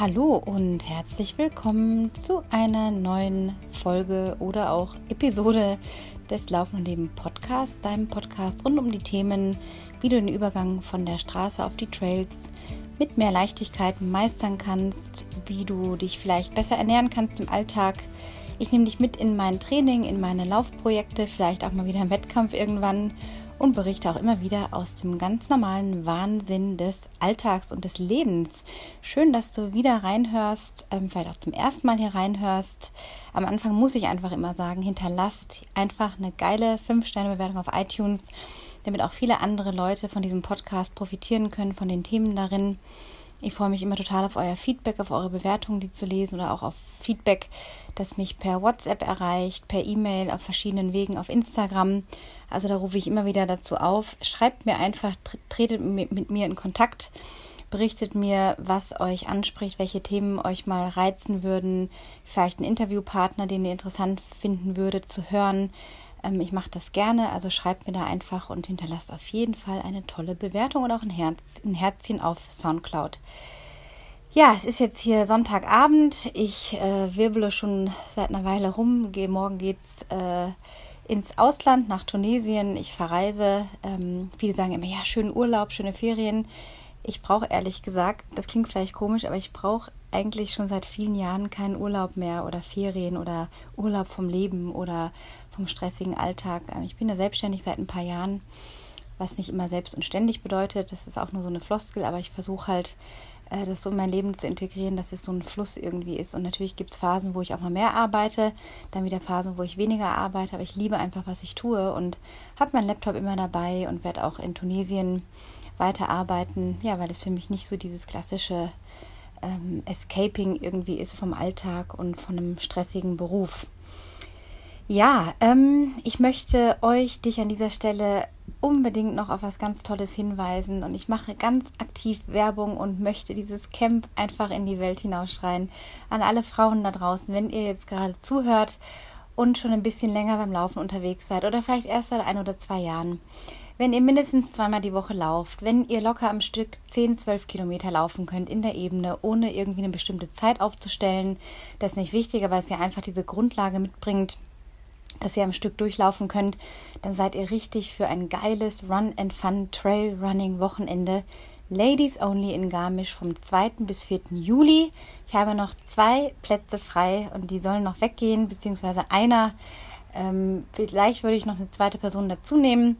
Hallo und herzlich willkommen zu einer neuen Folge oder auch Episode des Laufen und Leben Podcasts, deinem Podcast rund um die Themen, wie du den Übergang von der Straße auf die Trails mit mehr Leichtigkeit meistern kannst, wie du dich vielleicht besser ernähren kannst im Alltag. Ich nehme dich mit in mein Training, in meine Laufprojekte, vielleicht auch mal wieder im Wettkampf irgendwann und berichte auch immer wieder aus dem ganz normalen Wahnsinn des Alltags und des Lebens. Schön, dass du wieder reinhörst, ähm, vielleicht auch zum ersten Mal hier reinhörst. Am Anfang muss ich einfach immer sagen, hinterlasst einfach eine geile 5-Sterne-Bewertung auf iTunes, damit auch viele andere Leute von diesem Podcast profitieren können, von den Themen darin. Ich freue mich immer total auf euer Feedback, auf eure Bewertungen, die zu lesen oder auch auf Feedback, das mich per WhatsApp erreicht, per E-Mail, auf verschiedenen Wegen, auf Instagram. Also da rufe ich immer wieder dazu auf. Schreibt mir einfach, tretet mit mir in Kontakt, berichtet mir, was euch anspricht, welche Themen euch mal reizen würden, vielleicht einen Interviewpartner, den ihr interessant finden würdet zu hören. Ähm, ich mache das gerne, also schreibt mir da einfach und hinterlasst auf jeden Fall eine tolle Bewertung und auch ein, Herz, ein Herzchen auf Soundcloud. Ja, es ist jetzt hier Sonntagabend. Ich äh, wirbele schon seit einer Weile rum. Geh, morgen geht's äh, ins Ausland, nach Tunesien. Ich verreise. Ähm, viele sagen immer, ja, schönen Urlaub, schöne Ferien. Ich brauche ehrlich gesagt, das klingt vielleicht komisch, aber ich brauche eigentlich schon seit vielen Jahren keinen Urlaub mehr oder Ferien oder Urlaub vom Leben oder vom stressigen Alltag. Ähm, ich bin ja selbstständig seit ein paar Jahren, was nicht immer selbst und ständig bedeutet. Das ist auch nur so eine Floskel, aber ich versuche halt, äh, das so in mein Leben zu integrieren, dass es so ein Fluss irgendwie ist. Und natürlich gibt es Phasen, wo ich auch mal mehr arbeite, dann wieder Phasen, wo ich weniger arbeite, aber ich liebe einfach, was ich tue und habe meinen Laptop immer dabei und werde auch in Tunesien weiterarbeiten, ja, weil es für mich nicht so dieses klassische ähm, Escaping irgendwie ist vom Alltag und von einem stressigen Beruf. Ja, ähm, ich möchte euch, dich an dieser Stelle unbedingt noch auf was ganz Tolles hinweisen und ich mache ganz aktiv Werbung und möchte dieses Camp einfach in die Welt hinausschreien. An alle Frauen da draußen, wenn ihr jetzt gerade zuhört und schon ein bisschen länger beim Laufen unterwegs seid oder vielleicht erst seit ein oder zwei Jahren. Wenn ihr mindestens zweimal die Woche lauft, wenn ihr locker am Stück 10, 12 Kilometer laufen könnt in der Ebene, ohne irgendwie eine bestimmte Zeit aufzustellen, das ist nicht wichtig, aber es ja einfach diese Grundlage mitbringt, dass ihr am Stück durchlaufen könnt, dann seid ihr richtig für ein geiles Run and Fun Trail Running Wochenende. Ladies Only in Garmisch vom 2. bis 4. Juli. Ich habe noch zwei Plätze frei und die sollen noch weggehen, beziehungsweise einer. Ähm, vielleicht würde ich noch eine zweite Person dazu nehmen,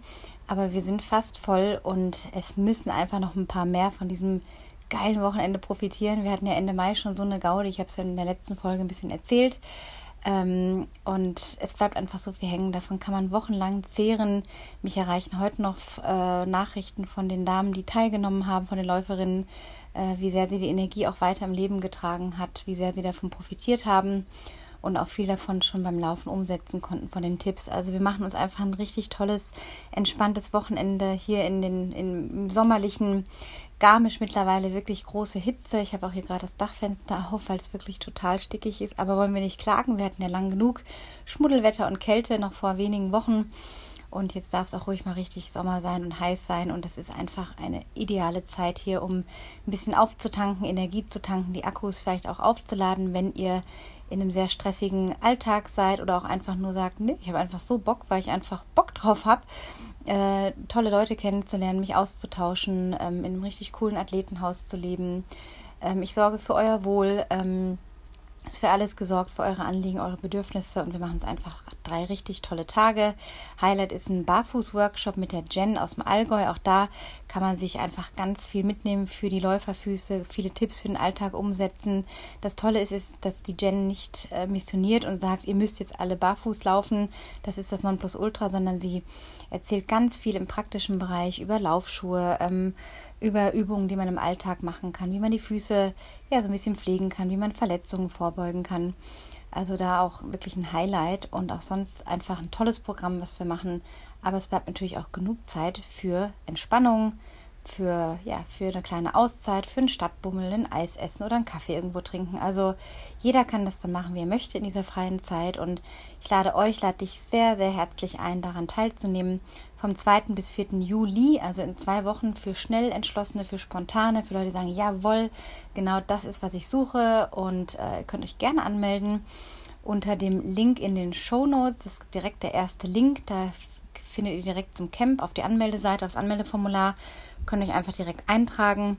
aber wir sind fast voll und es müssen einfach noch ein paar mehr von diesem geilen Wochenende profitieren. Wir hatten ja Ende Mai schon so eine Gaude, ich habe es ja in der letzten Folge ein bisschen erzählt. Ähm, und es bleibt einfach so viel hängen. Davon kann man wochenlang zehren. Mich erreichen heute noch äh, Nachrichten von den Damen, die teilgenommen haben, von den Läuferinnen, äh, wie sehr sie die Energie auch weiter im Leben getragen hat, wie sehr sie davon profitiert haben und auch viel davon schon beim Laufen umsetzen konnten von den Tipps. Also wir machen uns einfach ein richtig tolles, entspanntes Wochenende hier in den im sommerlichen Garmisch mittlerweile wirklich große Hitze. Ich habe auch hier gerade das Dachfenster auf, weil es wirklich total stickig ist. Aber wollen wir nicht klagen? Wir hatten ja lang genug Schmuddelwetter und Kälte noch vor wenigen Wochen. Und jetzt darf es auch ruhig mal richtig Sommer sein und heiß sein. Und das ist einfach eine ideale Zeit hier, um ein bisschen aufzutanken, Energie zu tanken, die Akkus vielleicht auch aufzuladen, wenn ihr in einem sehr stressigen Alltag seid oder auch einfach nur sagt, nee, ich habe einfach so Bock, weil ich einfach Bock drauf habe, äh, tolle Leute kennenzulernen, mich auszutauschen, ähm, in einem richtig coolen Athletenhaus zu leben. Ähm, ich sorge für euer Wohl. Ähm, ist für alles gesorgt, für eure Anliegen, eure Bedürfnisse und wir machen es einfach drei richtig tolle Tage. Highlight ist ein Barfuß-Workshop mit der Jen aus dem Allgäu. Auch da kann man sich einfach ganz viel mitnehmen für die Läuferfüße, viele Tipps für den Alltag umsetzen. Das Tolle ist, ist dass die Jen nicht äh, missioniert und sagt, ihr müsst jetzt alle barfuß laufen. Das ist das Nonplusultra, sondern sie erzählt ganz viel im praktischen Bereich über Laufschuhe. Ähm, über Übungen, die man im Alltag machen kann, wie man die Füße ja so ein bisschen pflegen kann, wie man Verletzungen vorbeugen kann. Also da auch wirklich ein Highlight und auch sonst einfach ein tolles Programm, was wir machen. Aber es bleibt natürlich auch genug Zeit für Entspannung, für, ja, für eine kleine Auszeit, für einen Stadtbummel, ein Eis essen oder einen Kaffee irgendwo trinken. Also jeder kann das dann machen, wie er möchte in dieser freien Zeit. Und ich lade euch, lade dich sehr, sehr herzlich ein, daran teilzunehmen. Vom 2. bis 4. Juli, also in zwei Wochen für schnell entschlossene, für spontane, für Leute, die sagen, jawohl, genau das ist, was ich suche. Und äh, ihr könnt euch gerne anmelden unter dem Link in den Show Notes. Das ist direkt der erste Link. Da findet ihr direkt zum Camp auf die Anmeldeseite, aufs Anmeldeformular könnt euch einfach direkt eintragen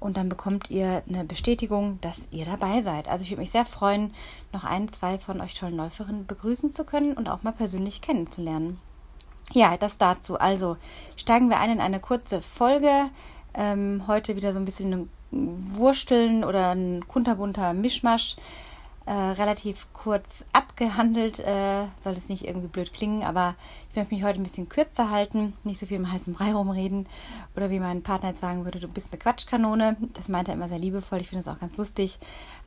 und dann bekommt ihr eine Bestätigung, dass ihr dabei seid. Also ich würde mich sehr freuen, noch ein, zwei von euch tollen Läuferinnen begrüßen zu können und auch mal persönlich kennenzulernen. Ja, das dazu. Also steigen wir ein in eine kurze Folge. Ähm, heute wieder so ein bisschen ein Wursteln oder ein kunterbunter Mischmasch äh, relativ kurz abgehandelt. Äh, soll es nicht irgendwie blöd klingen, aber ich möchte mich heute ein bisschen kürzer halten, nicht so viel im heißen Brei rumreden. Oder wie mein Partner jetzt sagen würde, du bist eine Quatschkanone. Das meint er immer sehr liebevoll. Ich finde das auch ganz lustig.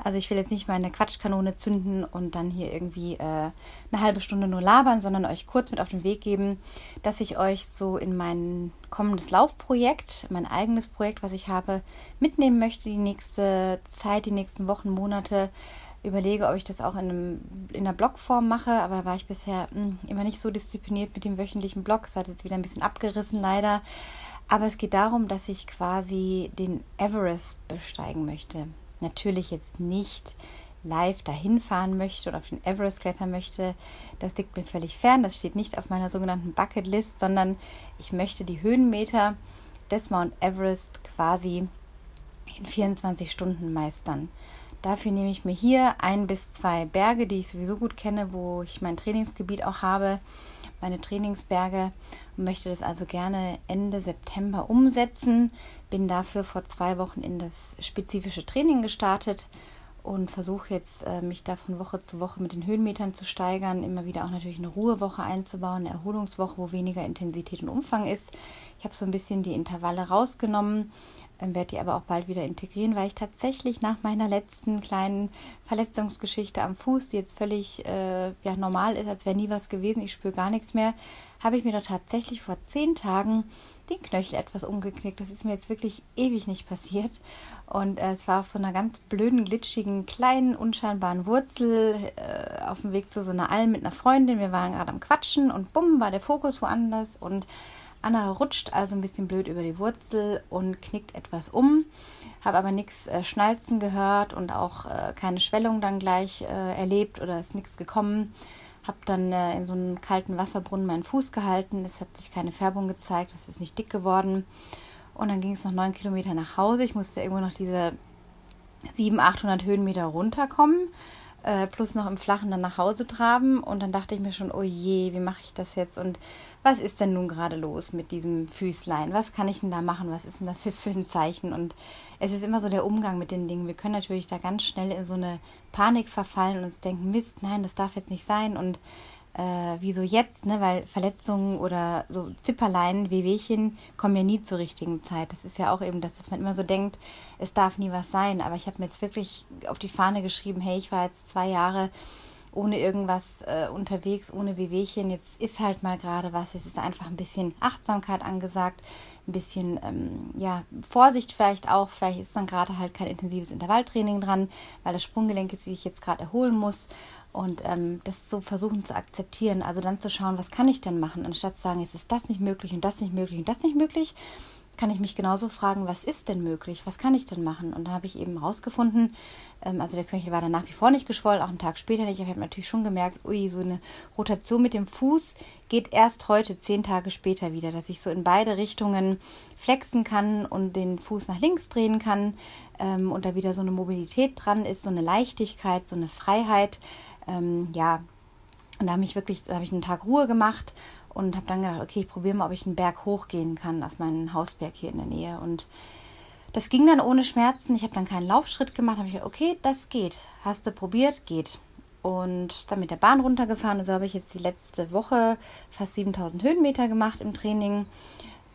Also ich will jetzt nicht meine Quatschkanone zünden und dann hier irgendwie äh, eine halbe Stunde nur labern, sondern euch kurz mit auf den Weg geben, dass ich euch so in mein kommendes Laufprojekt, mein eigenes Projekt, was ich habe, mitnehmen möchte die nächste Zeit, die nächsten Wochen, Monate überlege, ob ich das auch in, einem, in einer Blogform mache, aber da war ich bisher mh, hm, immer nicht so diszipliniert mit dem wöchentlichen Blog. Es hat jetzt wieder ein bisschen abgerissen, leider. Aber es geht darum, dass ich quasi den Everest besteigen möchte. Natürlich jetzt nicht live dahin fahren möchte oder auf den Everest klettern möchte. Das liegt mir völlig fern. Das steht nicht auf meiner sogenannten Bucketlist, sondern ich möchte die Höhenmeter des Mount Everest quasi in 24 Stunden meistern. Dafür nehme ich mir hier ein bis zwei Berge, die ich sowieso gut kenne, wo ich mein Trainingsgebiet auch habe, meine Trainingsberge und möchte das also gerne Ende September umsetzen. Bin dafür vor zwei Wochen in das spezifische Training gestartet und versuche jetzt, äh, mich da von Woche zu Woche mit den Höhenmetern zu steigern, immer wieder auch natürlich eine Ruhewoche einzubauen, eine Erholungswoche, wo weniger Intensität und Umfang ist. Ich habe so ein bisschen die Intervalle rausgenommen, werde die aber auch bald wieder integrieren, weil ich tatsächlich nach meiner letzten kleinen Verletzungsgeschichte am Fuß, die jetzt völlig äh, ja, normal ist, als wäre nie was gewesen, ich spüre gar nichts mehr, habe ich mir doch tatsächlich vor zehn Tagen den Knöchel etwas umgeknickt. Das ist mir jetzt wirklich ewig nicht passiert. Und äh, es war auf so einer ganz blöden, glitschigen, kleinen, unscheinbaren Wurzel äh, auf dem Weg zu so einer Alm mit einer Freundin. Wir waren gerade am Quatschen und bumm, war der Fokus woanders und Anna rutscht also ein bisschen blöd über die Wurzel und knickt etwas um. Habe aber nichts äh, Schnalzen gehört und auch äh, keine Schwellung dann gleich äh, erlebt oder ist nichts gekommen. Habe dann äh, in so einem kalten Wasserbrunnen meinen Fuß gehalten. Es hat sich keine Färbung gezeigt, es ist nicht dick geworden. Und dann ging es noch neun Kilometer nach Hause. Ich musste irgendwo noch diese 700, 800 Höhenmeter runterkommen äh, plus noch im Flachen dann nach Hause traben. Und dann dachte ich mir schon, oh je, wie mache ich das jetzt? Und was ist denn nun gerade los mit diesem Füßlein? Was kann ich denn da machen? Was ist denn das jetzt für ein Zeichen? Und es ist immer so der Umgang mit den Dingen. Wir können natürlich da ganz schnell in so eine Panik verfallen und uns denken, Mist, nein, das darf jetzt nicht sein. Und äh, wieso jetzt, ne? Weil Verletzungen oder so Zipperlein, Wehwehchen kommen ja nie zur richtigen Zeit. Das ist ja auch eben das, dass man immer so denkt, es darf nie was sein. Aber ich habe mir jetzt wirklich auf die Fahne geschrieben, hey, ich war jetzt zwei Jahre ohne irgendwas äh, unterwegs, ohne Wehwehchen. Jetzt ist halt mal gerade was. Es ist einfach ein bisschen Achtsamkeit angesagt, ein bisschen ähm, ja, Vorsicht vielleicht auch. Vielleicht ist dann gerade halt kein intensives Intervalltraining dran, weil das Sprunggelenk sich jetzt gerade erholen muss und ähm, das so versuchen zu akzeptieren. Also dann zu schauen, was kann ich denn machen, anstatt zu sagen, jetzt ist das nicht möglich und das nicht möglich und das nicht möglich, kann ich mich genauso fragen, was ist denn möglich, was kann ich denn machen? Und da habe ich eben rausgefunden, ähm, also der Knöchel war dann nach wie vor nicht geschwollen, auch einen Tag später nicht. Ich habe natürlich schon gemerkt, ui, so eine Rotation mit dem Fuß geht erst heute, zehn Tage später wieder, dass ich so in beide Richtungen flexen kann und den Fuß nach links drehen kann ähm, und da wieder so eine Mobilität dran ist, so eine Leichtigkeit, so eine Freiheit ähm, ja, und da habe ich wirklich, da habe ich einen Tag Ruhe gemacht und habe dann gedacht, okay, ich probiere mal, ob ich einen Berg hochgehen kann auf meinen Hausberg hier in der Nähe. Und das ging dann ohne Schmerzen. Ich habe dann keinen Laufschritt gemacht. habe ich gedacht, okay, das geht. Hast du probiert? Geht. Und dann mit der Bahn runtergefahren. Und so habe ich jetzt die letzte Woche fast 7000 Höhenmeter gemacht im Training.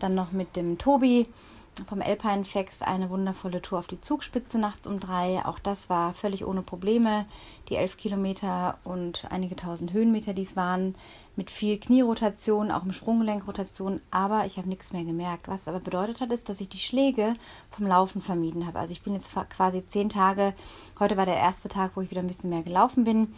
Dann noch mit dem Tobi vom Alpine Fax eine wundervolle Tour auf die Zugspitze nachts um drei. Auch das war völlig ohne Probleme. Die elf Kilometer und einige tausend Höhenmeter, die es waren, mit viel Knierotation, auch mit Sprunggelenkrotation. Aber ich habe nichts mehr gemerkt. Was aber bedeutet hat, ist, dass ich die Schläge vom Laufen vermieden habe. Also ich bin jetzt quasi zehn Tage. Heute war der erste Tag, wo ich wieder ein bisschen mehr gelaufen bin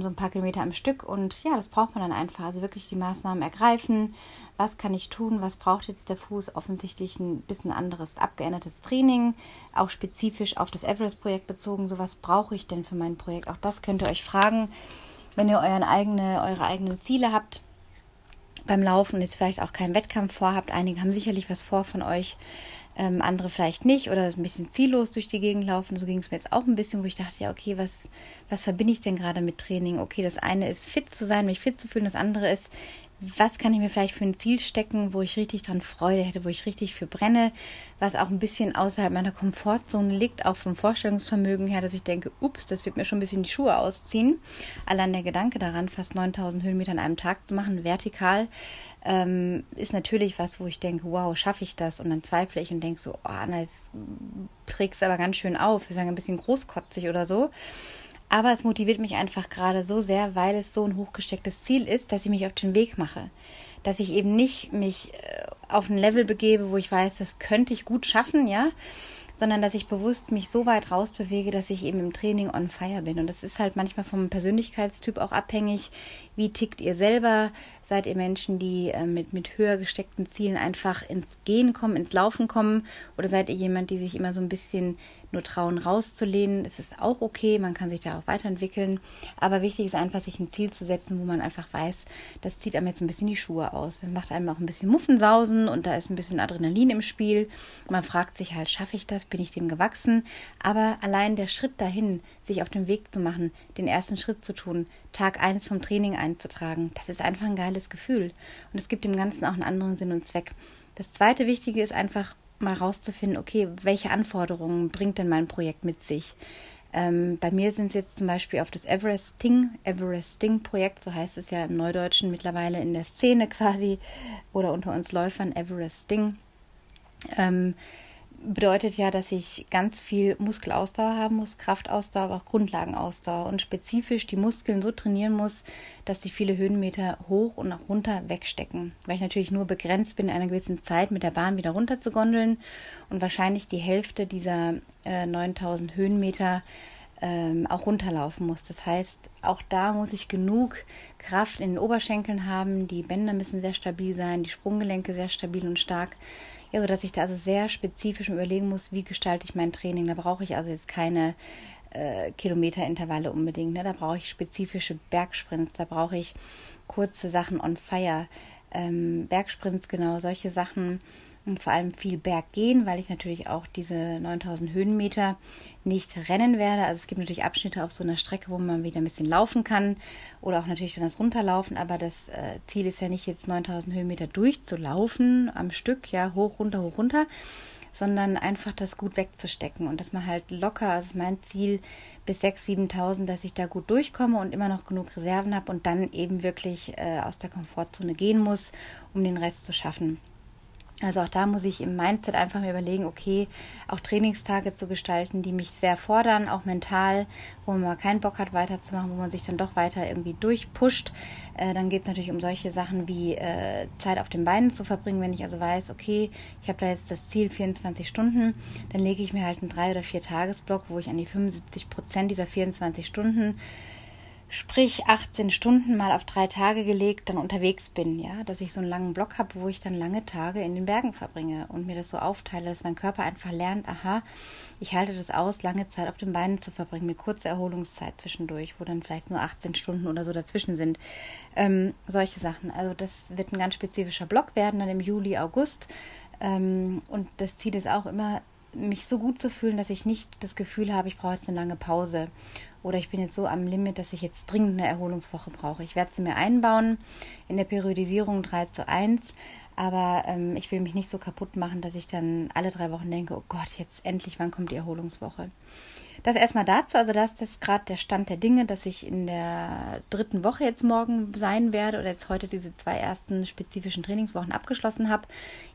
so ein paar Kilometer am Stück. Und ja, das braucht man dann einfach. Also wirklich die Maßnahmen ergreifen. Was kann ich tun? Was braucht jetzt der Fuß? Offensichtlich ein bisschen anderes, abgeändertes Training, auch spezifisch auf das Everest-Projekt bezogen. So was brauche ich denn für mein Projekt? Auch das könnt ihr euch fragen, wenn ihr euren eigene, eure eigenen Ziele habt beim Laufen und jetzt vielleicht auch keinen Wettkampf vorhabt. Einige haben sicherlich was vor von euch ähm, andere vielleicht nicht oder ein bisschen ziellos durch die Gegend laufen. So ging es mir jetzt auch ein bisschen, wo ich dachte, ja, okay, was, was verbinde ich denn gerade mit Training? Okay, das eine ist fit zu sein, mich fit zu fühlen, das andere ist, was kann ich mir vielleicht für ein Ziel stecken, wo ich richtig dran Freude hätte, wo ich richtig für brenne, was auch ein bisschen außerhalb meiner Komfortzone liegt, auch vom Vorstellungsvermögen her, dass ich denke, ups, das wird mir schon ein bisschen die Schuhe ausziehen. Allein der Gedanke daran, fast 9000 Höhenmeter an einem Tag zu machen, vertikal, ähm, ist natürlich was, wo ich denke, wow, schaffe ich das? Und dann zweifle ich und denke so, oh, Anna, jetzt trägst aber ganz schön auf, wir sagen ein bisschen großkotzig oder so. Aber es motiviert mich einfach gerade so sehr, weil es so ein hochgestecktes Ziel ist, dass ich mich auf den Weg mache. Dass ich eben nicht mich äh, auf ein Level begebe, wo ich weiß, das könnte ich gut schaffen, ja, sondern dass ich bewusst mich so weit rausbewege, dass ich eben im Training on fire bin. Und das ist halt manchmal vom Persönlichkeitstyp auch abhängig. Wie tickt ihr selber? Seid ihr Menschen, die äh, mit, mit höher gesteckten Zielen einfach ins Gehen kommen, ins Laufen kommen? Oder seid ihr jemand, die sich immer so ein bisschen nur trauen, rauszulehnen. Es ist auch okay, man kann sich da auch weiterentwickeln. Aber wichtig ist einfach, sich ein Ziel zu setzen, wo man einfach weiß, das zieht einem jetzt ein bisschen die Schuhe aus. Das macht einem auch ein bisschen Muffensausen und da ist ein bisschen Adrenalin im Spiel. Man fragt sich halt, schaffe ich das? Bin ich dem gewachsen? Aber allein der Schritt dahin, sich auf den Weg zu machen, den ersten Schritt zu tun, Tag eins vom Training einzutragen, das ist einfach ein geiles Gefühl. Und es gibt dem Ganzen auch einen anderen Sinn und Zweck. Das zweite Wichtige ist einfach, mal rauszufinden, okay, welche Anforderungen bringt denn mein Projekt mit sich? Ähm, bei mir sind es jetzt zum Beispiel auf das Everesting, Everesting-Projekt, so heißt es ja im Neudeutschen mittlerweile in der Szene quasi oder unter uns Läufern, Everesting. Ähm, bedeutet ja, dass ich ganz viel Muskelausdauer haben muss, Kraftausdauer, aber auch Grundlagenausdauer und spezifisch die Muskeln so trainieren muss, dass sie viele Höhenmeter hoch und nach runter wegstecken. Weil ich natürlich nur begrenzt bin, in einer gewissen Zeit mit der Bahn wieder runter zu gondeln und wahrscheinlich die Hälfte dieser äh, 9000 Höhenmeter ähm, auch runterlaufen muss. Das heißt, auch da muss ich genug Kraft in den Oberschenkeln haben. Die Bänder müssen sehr stabil sein, die Sprunggelenke sehr stabil und stark. Ja, so dass ich da also sehr spezifisch überlegen muss, wie gestalte ich mein Training. Da brauche ich also jetzt keine äh, Kilometerintervalle unbedingt. Ne? Da brauche ich spezifische Bergsprints, da brauche ich kurze Sachen on fire. Ähm, Bergsprints, genau, solche Sachen und vor allem viel Berg gehen, weil ich natürlich auch diese 9000 Höhenmeter nicht rennen werde. Also es gibt natürlich Abschnitte auf so einer Strecke, wo man wieder ein bisschen laufen kann oder auch natürlich dann das runterlaufen, aber das äh, Ziel ist ja nicht jetzt 9000 Höhenmeter durchzulaufen am Stück, ja, hoch, runter, hoch, runter, sondern einfach das gut wegzustecken und dass man halt locker, also ist mein Ziel bis 6.000, 7.000, dass ich da gut durchkomme und immer noch genug Reserven habe und dann eben wirklich äh, aus der Komfortzone gehen muss, um den Rest zu schaffen. Also auch da muss ich im Mindset einfach mir überlegen, okay, auch Trainingstage zu gestalten, die mich sehr fordern, auch mental, wo man mal keinen Bock hat weiterzumachen, wo man sich dann doch weiter irgendwie durchpusht. Äh, dann geht es natürlich um solche Sachen wie äh, Zeit auf den Beinen zu verbringen. Wenn ich also weiß, okay, ich habe da jetzt das Ziel 24 Stunden, dann lege ich mir halt einen drei oder vier Tagesblock, wo ich an die 75 Prozent dieser 24 Stunden sprich 18 Stunden mal auf drei Tage gelegt, dann unterwegs bin, ja, dass ich so einen langen Block habe, wo ich dann lange Tage in den Bergen verbringe und mir das so aufteile, dass mein Körper einfach lernt, aha, ich halte das aus, lange Zeit auf den Beinen zu verbringen, mit kurzer Erholungszeit zwischendurch, wo dann vielleicht nur 18 Stunden oder so dazwischen sind. Ähm, solche Sachen. Also das wird ein ganz spezifischer Block werden, dann im Juli, August. Ähm, und das Ziel ist auch immer, mich so gut zu fühlen, dass ich nicht das Gefühl habe, ich brauche jetzt eine lange Pause oder ich bin jetzt so am Limit, dass ich jetzt dringend eine Erholungswoche brauche. Ich werde sie mir einbauen in der Periodisierung 3 zu 1, Aber ähm, ich will mich nicht so kaputt machen, dass ich dann alle drei Wochen denke, oh Gott, jetzt endlich, wann kommt die Erholungswoche? Das erstmal dazu, also das ist gerade der Stand der Dinge, dass ich in der dritten Woche jetzt morgen sein werde oder jetzt heute diese zwei ersten spezifischen Trainingswochen abgeschlossen habe.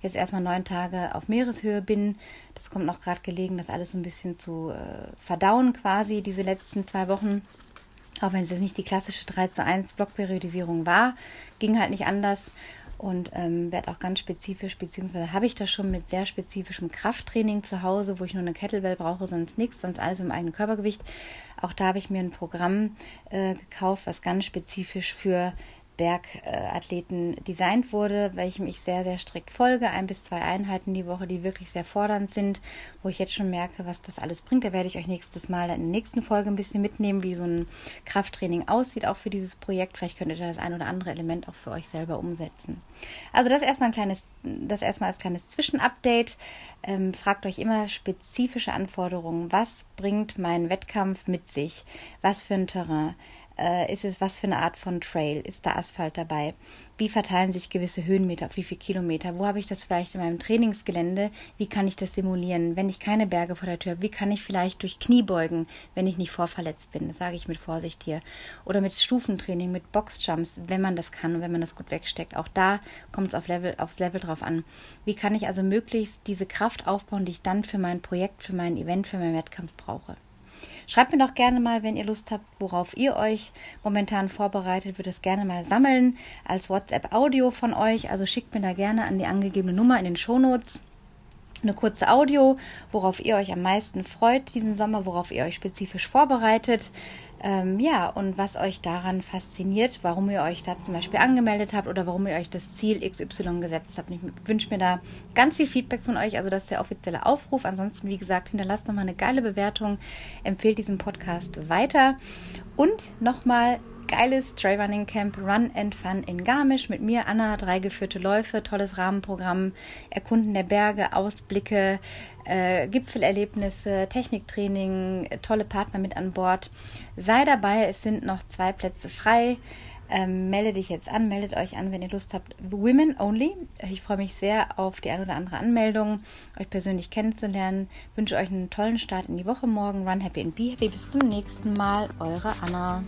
Jetzt erstmal neun Tage auf Meereshöhe bin. Das kommt noch gerade gelegen, das alles so ein bisschen zu äh, verdauen quasi, diese letzten zwei Wochen. Auch wenn es jetzt nicht die klassische 3 zu 1 Blockperiodisierung war, ging halt nicht anders und ähm, werde auch ganz spezifisch, beziehungsweise habe ich das schon mit sehr spezifischem Krafttraining zu Hause, wo ich nur eine Kettlebell brauche, sonst nichts, sonst alles mit dem eigenen Körpergewicht. Auch da habe ich mir ein Programm äh, gekauft, was ganz spezifisch für Bergathleten designt wurde, welchem ich sehr, sehr strikt folge. Ein bis zwei Einheiten die Woche, die wirklich sehr fordernd sind, wo ich jetzt schon merke, was das alles bringt. Da werde ich euch nächstes Mal in der nächsten Folge ein bisschen mitnehmen, wie so ein Krafttraining aussieht, auch für dieses Projekt. Vielleicht könnt ihr da das ein oder andere Element auch für euch selber umsetzen. Also das erstmal ein kleines, das erstmal als kleines Zwischenupdate. Ähm, fragt euch immer spezifische Anforderungen. Was bringt mein Wettkampf mit sich? Was für ein Terrain? Äh, ist es was für eine Art von Trail? Ist da Asphalt dabei? Wie verteilen sich gewisse Höhenmeter auf wie viele Kilometer? Wo habe ich das vielleicht in meinem Trainingsgelände? Wie kann ich das simulieren? Wenn ich keine Berge vor der Tür habe, wie kann ich vielleicht durch Knie beugen, wenn ich nicht vorverletzt bin? Das sage ich mit Vorsicht hier. Oder mit Stufentraining, mit Boxjumps, wenn man das kann und wenn man das gut wegsteckt. Auch da kommt es auf Level, aufs Level drauf an. Wie kann ich also möglichst diese Kraft aufbauen, die ich dann für mein Projekt, für mein Event, für meinen Wettkampf brauche? Schreibt mir doch gerne mal, wenn ihr Lust habt, worauf ihr euch momentan vorbereitet. Würde es gerne mal sammeln als WhatsApp-Audio von euch. Also schickt mir da gerne an die angegebene Nummer in den Shownotes eine kurze Audio, worauf ihr euch am meisten freut diesen Sommer, worauf ihr euch spezifisch vorbereitet. Ähm, ja, und was euch daran fasziniert, warum ihr euch da zum Beispiel angemeldet habt oder warum ihr euch das Ziel XY gesetzt habt. Ich wünsche mir da ganz viel Feedback von euch. Also, das ist der offizielle Aufruf. Ansonsten, wie gesagt, hinterlasst nochmal eine geile Bewertung, empfehlt diesen Podcast weiter und nochmal geiles Trailrunning Camp Run and Fun in Garmisch mit mir, Anna, drei geführte Läufe, tolles Rahmenprogramm, Erkunden der Berge, Ausblicke, äh, Gipfelerlebnisse, Techniktraining, tolle Partner mit an Bord. Sei dabei, es sind noch zwei Plätze frei. Ähm, melde dich jetzt an, meldet euch an, wenn ihr Lust habt. Women only. Ich freue mich sehr auf die ein oder andere Anmeldung, euch persönlich kennenzulernen. Wünsche euch einen tollen Start in die Woche morgen. Run happy and be happy. Bis zum nächsten Mal. Eure Anna.